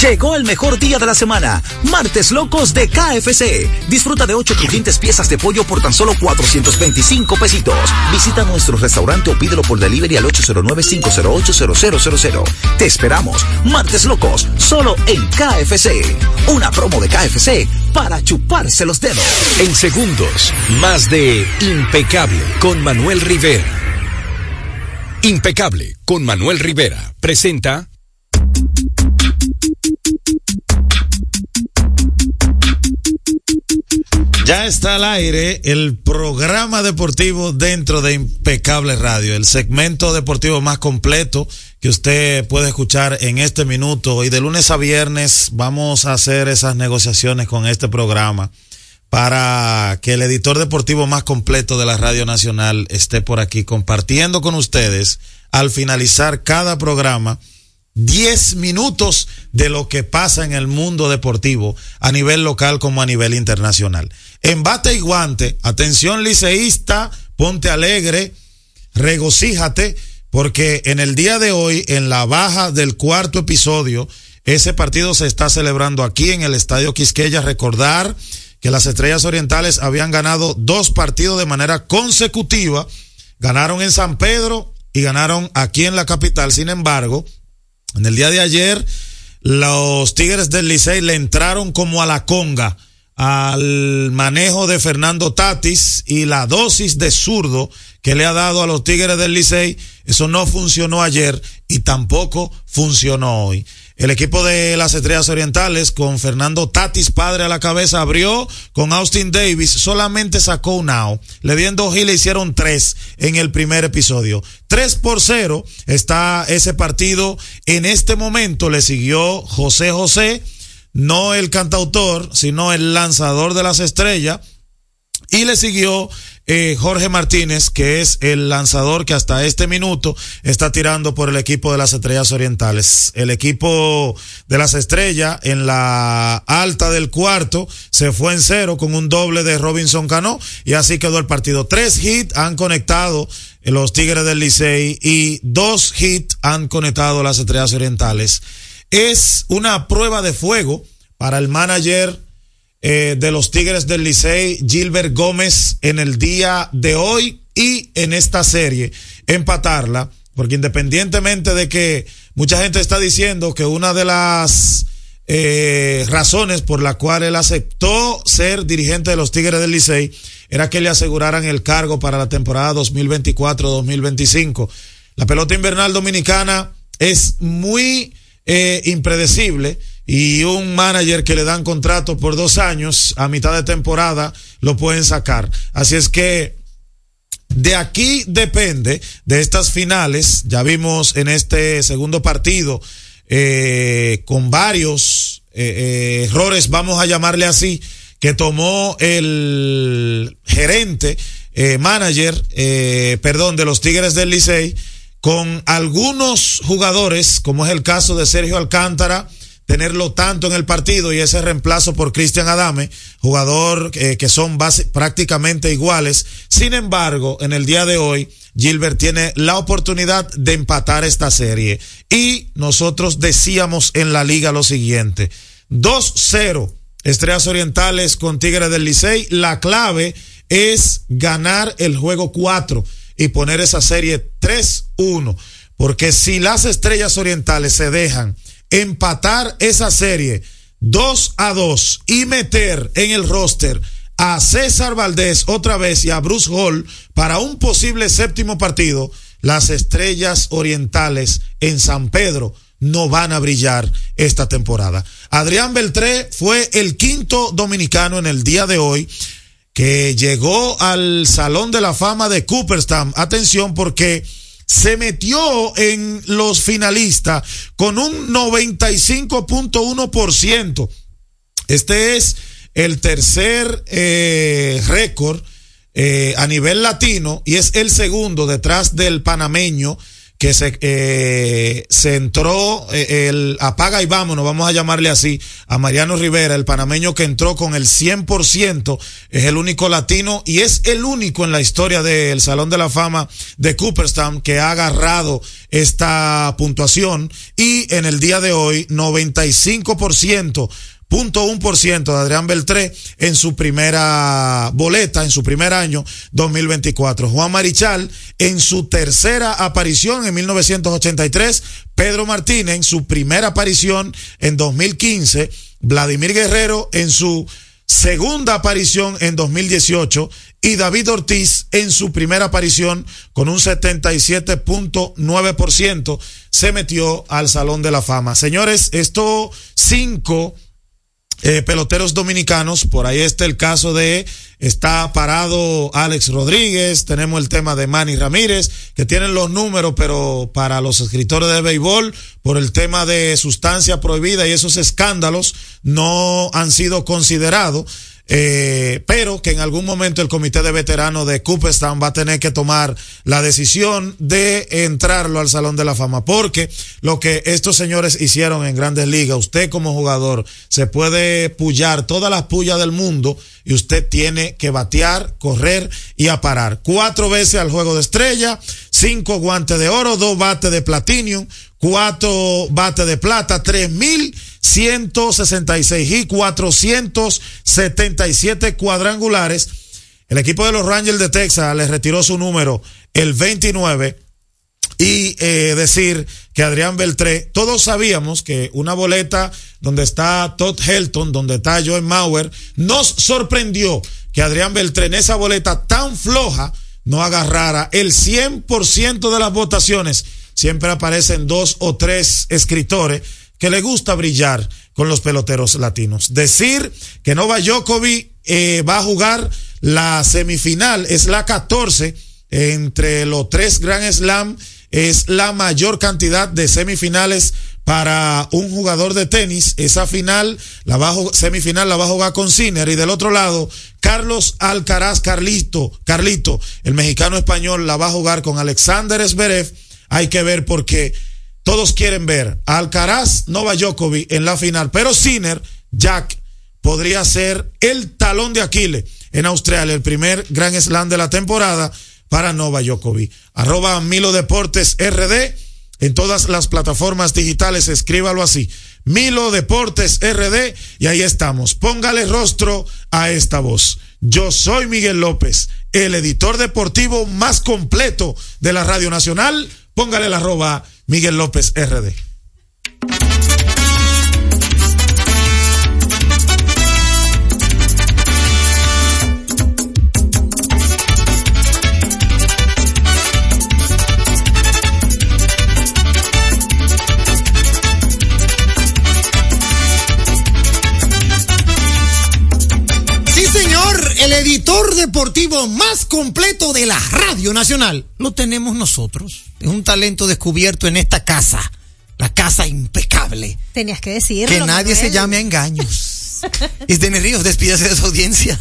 Llegó el mejor día de la semana, Martes Locos de KFC. Disfruta de 8 crujientes piezas de pollo por tan solo 425 pesitos. Visita nuestro restaurante o pídelo por delivery al 809-508-0000. Te esperamos, Martes Locos, solo en KFC. Una promo de KFC para chuparse los dedos. En segundos, más de Impecable con Manuel Rivera. Impecable con Manuel Rivera presenta Ya está al aire el programa deportivo dentro de Impecable Radio, el segmento deportivo más completo que usted puede escuchar en este minuto. Y de lunes a viernes vamos a hacer esas negociaciones con este programa para que el editor deportivo más completo de la Radio Nacional esté por aquí compartiendo con ustedes al finalizar cada programa 10 minutos de lo que pasa en el mundo deportivo a nivel local como a nivel internacional. En bate y guante, atención liceísta, ponte alegre, regocíjate, porque en el día de hoy, en la baja del cuarto episodio, ese partido se está celebrando aquí en el Estadio Quisqueya. Recordar que las Estrellas Orientales habían ganado dos partidos de manera consecutiva, ganaron en San Pedro y ganaron aquí en la capital. Sin embargo, en el día de ayer, los Tigres del Licey le entraron como a la conga al manejo de Fernando Tatis y la dosis de zurdo que le ha dado a los Tigres del Licey. Eso no funcionó ayer y tampoco funcionó hoy. El equipo de las Estrellas Orientales, con Fernando Tatis padre a la cabeza, abrió con Austin Davis, solamente sacó un out. Le dieron dos le hicieron tres en el primer episodio. Tres por cero está ese partido. En este momento le siguió José José, no el cantautor, sino el lanzador de las estrellas. Y le siguió eh, Jorge Martínez, que es el lanzador que hasta este minuto está tirando por el equipo de las Estrellas Orientales. El equipo de las Estrellas en la alta del cuarto se fue en cero con un doble de Robinson Cano y así quedó el partido. Tres hits han conectado los Tigres del Licey y dos hits han conectado las Estrellas Orientales. Es una prueba de fuego para el manager eh, de los Tigres del Licey, Gilbert Gómez, en el día de hoy y en esta serie, empatarla, porque independientemente de que mucha gente está diciendo que una de las eh, razones por la cual él aceptó ser dirigente de los Tigres del Licey era que le aseguraran el cargo para la temporada 2024-2025. La pelota invernal dominicana es muy impredecible y un manager que le dan contrato por dos años a mitad de temporada lo pueden sacar. Así es que de aquí depende de estas finales. Ya vimos en este segundo partido eh, con varios eh, eh, errores, vamos a llamarle así, que tomó el gerente, manager, perdón, de los Tigres del Licey, con algunos jugadores, como es el caso de Sergio Alcántara, tenerlo tanto en el partido y ese reemplazo por Cristian Adame, jugador eh, que son prácticamente iguales. Sin embargo, en el día de hoy, Gilbert tiene la oportunidad de empatar esta serie. Y nosotros decíamos en la liga lo siguiente, 2-0, Estrellas Orientales con Tigres del Licey. La clave es ganar el juego 4 y poner esa serie 3-1. Porque si las Estrellas Orientales se dejan empatar esa serie 2 a 2 y meter en el roster a César Valdés otra vez y a Bruce Hall para un posible séptimo partido, las estrellas orientales en San Pedro no van a brillar esta temporada. Adrián Beltré fue el quinto dominicano en el día de hoy que llegó al Salón de la Fama de Cooperstown. Atención porque se metió en los finalistas con un 95.1%. Este es el tercer eh, récord eh, a nivel latino y es el segundo detrás del panameño que se, eh, se entró eh, el apaga y vámonos, vamos a llamarle así, a Mariano Rivera, el panameño que entró con el 100%, es el único latino y es el único en la historia del Salón de la Fama de Cooperstown que ha agarrado esta puntuación y en el día de hoy 95% punto un por ciento de Adrián Beltré en su primera boleta, en su primer año 2024. Juan Marichal en su tercera aparición en 1983. Pedro Martínez en su primera aparición en 2015. Vladimir Guerrero en su segunda aparición en 2018 y David Ortiz en su primera aparición con un 77.9% se metió al Salón de la Fama. Señores, estos cinco eh, peloteros dominicanos. Por ahí está el caso de, está parado Alex Rodríguez, tenemos el tema de Manny Ramírez, que tienen los números, pero para los escritores de béisbol, por el tema de sustancia prohibida y esos escándalos, no han sido considerados. Eh, pero que en algún momento el comité de veteranos de Cooperstown va a tener que tomar la decisión de entrarlo al Salón de la Fama, porque lo que estos señores hicieron en grandes ligas, usted como jugador se puede pullar todas las pullas del mundo y usted tiene que batear, correr y a parar. Cuatro veces al juego de estrella, cinco guantes de oro, dos bates de platinum, cuatro bates de plata, tres mil 166 y 477 cuadrangulares. El equipo de los Rangers de Texas les retiró su número, el 29, y eh, decir que Adrián Beltré, todos sabíamos que una boleta donde está Todd Helton, donde está Joe Mauer, nos sorprendió que Adrián Beltré en esa boleta tan floja no agarrara el 100% de las votaciones. Siempre aparecen dos o tres escritores que le gusta brillar con los peloteros latinos. Decir que Nova Djokovic eh, va a jugar la semifinal es la 14 entre los tres Grand Slam es la mayor cantidad de semifinales para un jugador de tenis. Esa final, la va a semifinal la va a jugar con Sinner. Y del otro lado, Carlos Alcaraz Carlito, Carlito, el mexicano español, la va a jugar con Alexander Zverev. Hay que ver porque todos quieren ver a Alcaraz, Nova Djokovic en la final, pero Sinner, Jack, podría ser el talón de Aquiles en Australia, el primer gran slam de la temporada para Nova Djokovic. Arroba Milo Deportes RD en todas las plataformas digitales, escríbalo así. Milo Deportes RD y ahí estamos. Póngale rostro a esta voz. Yo soy Miguel López, el editor deportivo más completo de la Radio Nacional. Póngale la arroba Miguel López RD. Deportivo más completo de la Radio Nacional. Lo tenemos nosotros. Es un talento descubierto en esta casa. La casa impecable. Tenías que decirlo. Que nadie se llame a engaños. *laughs* Isdene Ríos, despídase de su audiencia.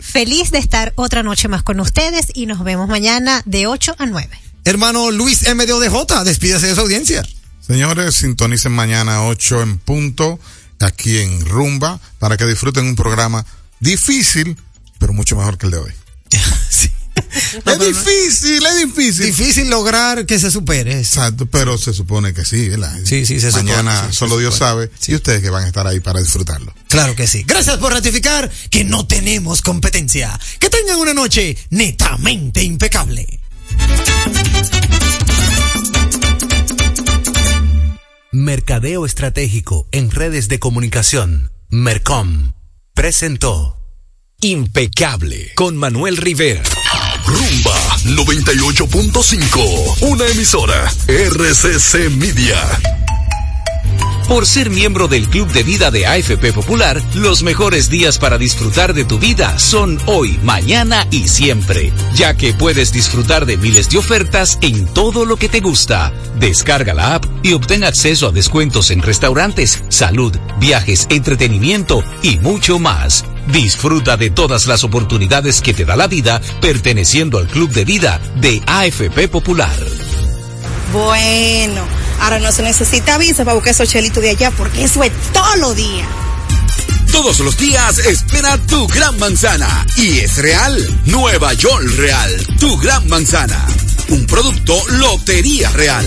Feliz de estar otra noche más con ustedes y nos vemos mañana de 8 a 9. Hermano Luis M. de ODJ, despídase de su audiencia. Señores, sintonicen mañana 8 en punto aquí en Rumba para que disfruten un programa difícil, pero mucho mejor que el de hoy. *laughs* es difícil, es difícil. Difícil lograr que se supere. Exacto, pero se supone que sí, ¿verdad? Sí, sí, se Mañana supone, sí, solo se Dios supone. sabe y ustedes que van a estar ahí para disfrutarlo. Claro que sí. Gracias por ratificar que no tenemos competencia. Que tengan una noche netamente impecable. Mercadeo Estratégico en redes de comunicación. Mercom. Presentó. Impecable con Manuel Rivera. Rumba 98.5. Una emisora. RCC Media. Por ser miembro del Club de Vida de AFP Popular, los mejores días para disfrutar de tu vida son hoy, mañana y siempre, ya que puedes disfrutar de miles de ofertas en todo lo que te gusta. Descarga la app y obtén acceso a descuentos en restaurantes, salud, viajes, entretenimiento y mucho más. Disfruta de todas las oportunidades que te da la vida perteneciendo al Club de Vida de AFP Popular. Bueno, ahora no se necesita visa para buscar esos chelitos de allá porque eso es todo lo día. Todos los días espera tu gran manzana. Y es real. Nueva York Real. Tu gran manzana. Un producto Lotería Real.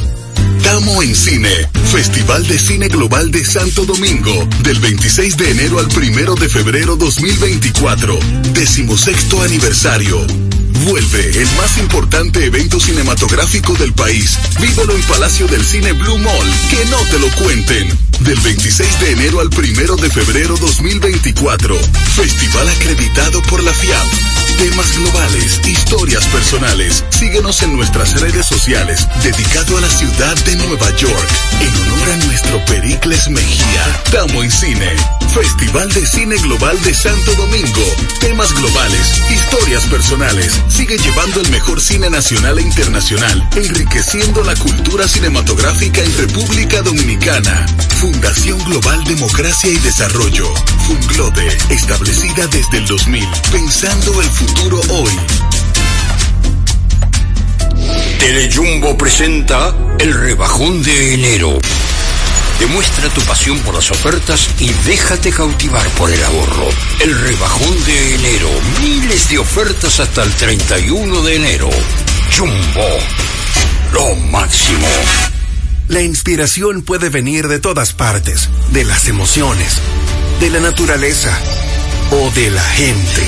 Tamo en Cine, Festival de Cine Global de Santo Domingo, del 26 de enero al 1 de febrero 2024, decimosexto aniversario. Vuelve el más importante evento cinematográfico del país. Vívelo en Palacio del Cine Blue Mall. Que no te lo cuenten. Del 26 de enero al 1 de febrero 2024. Festival acreditado por la FIAP. Temas globales, historias personales. Síguenos en nuestras redes sociales, dedicado a la ciudad de Nueva York, en honor a nuestro Pericles Mejía. Tamo en Cine. Festival de Cine Global de Santo Domingo. Temas globales, historias personales. Sigue llevando el mejor cine nacional e internacional, enriqueciendo la cultura cinematográfica en República Dominicana. Fundación Global Democracia y Desarrollo. Funglobe, establecida desde el 2000, pensando el futuro hoy. Telejumbo presenta el rebajón de enero. Demuestra tu pasión por las ofertas y déjate cautivar por el ahorro. El rebajón de enero. Miles de ofertas hasta el 31 de enero. Jumbo. Lo máximo. La inspiración puede venir de todas partes, de las emociones, de la naturaleza o de la gente.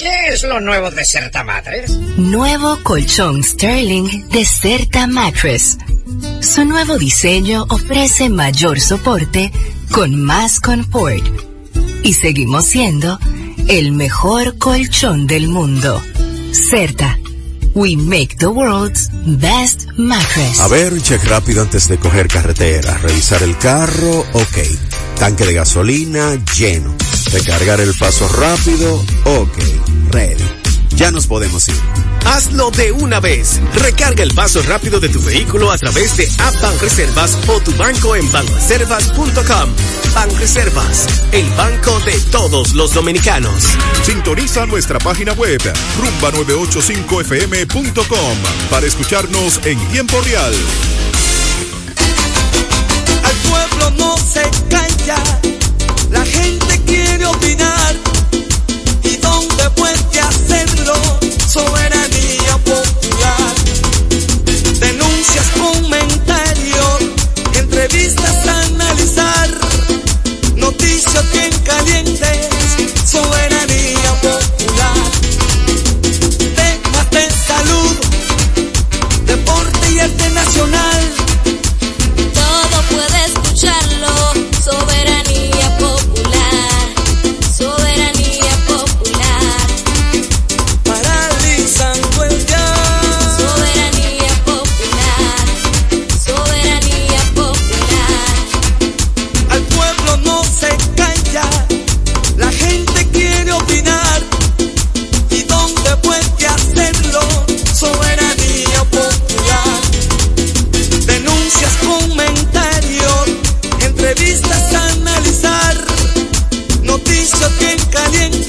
¿Qué es lo nuevo de Certa Matres? Nuevo colchón Sterling de Certa Mattress. Su nuevo diseño ofrece mayor soporte con más confort. Y seguimos siendo el mejor colchón del mundo. Certa. We make the world's best mattress. A ver, un check rápido antes de coger carretera. Revisar el carro, ok. Tanque de gasolina, lleno. Recargar el paso rápido, ok. Ready. Ya nos podemos ir. Hazlo de una vez. Recarga el paso rápido de tu vehículo a través de App Banreservas o tu banco en banreservas.com. Banreservas, el banco de todos los dominicanos. Sintoniza nuestra página web rumba985fm.com para escucharnos en tiempo real. Al pueblo no se calla, opinar. ¿Y dónde puede hacerlo? Soberanía bien calientes,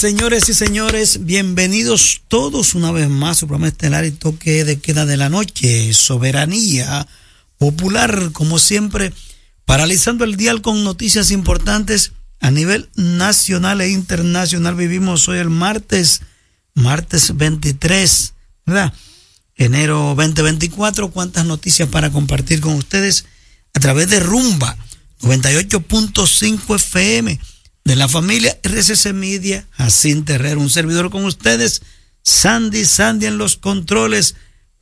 señores y señores, bienvenidos todos una vez más a su programa estelar y toque de queda de la noche. Soberanía popular, como siempre, paralizando el dial con noticias importantes a nivel nacional e internacional. Vivimos hoy el martes, martes 23, ¿verdad? Enero 2024. ¿Cuántas noticias para compartir con ustedes a través de Rumba 98.5 FM? De la familia RCC Media, Jacín Terrero, un servidor con ustedes, Sandy, Sandy en los controles,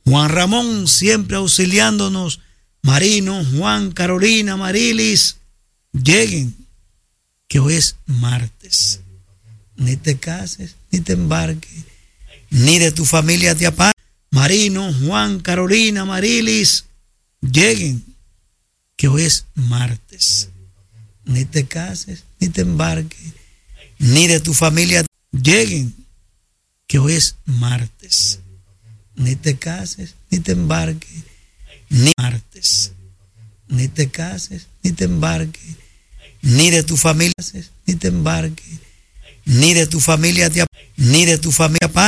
Juan Ramón siempre auxiliándonos, Marino, Juan, Carolina, Marilis, lleguen, que hoy es martes. Ni te cases, ni te embarques, ni de tu familia te apartes. Marino, Juan, Carolina, Marilis, lleguen, que hoy es martes ni te cases, ni te embarques, ni de tu familia lleguen, que hoy es martes. Ni te cases, ni te embarques, ni martes. ni te cases, ni te embarques, ni de tu familia, ni te embarques, ni de tu familia ni de tu familia aparte.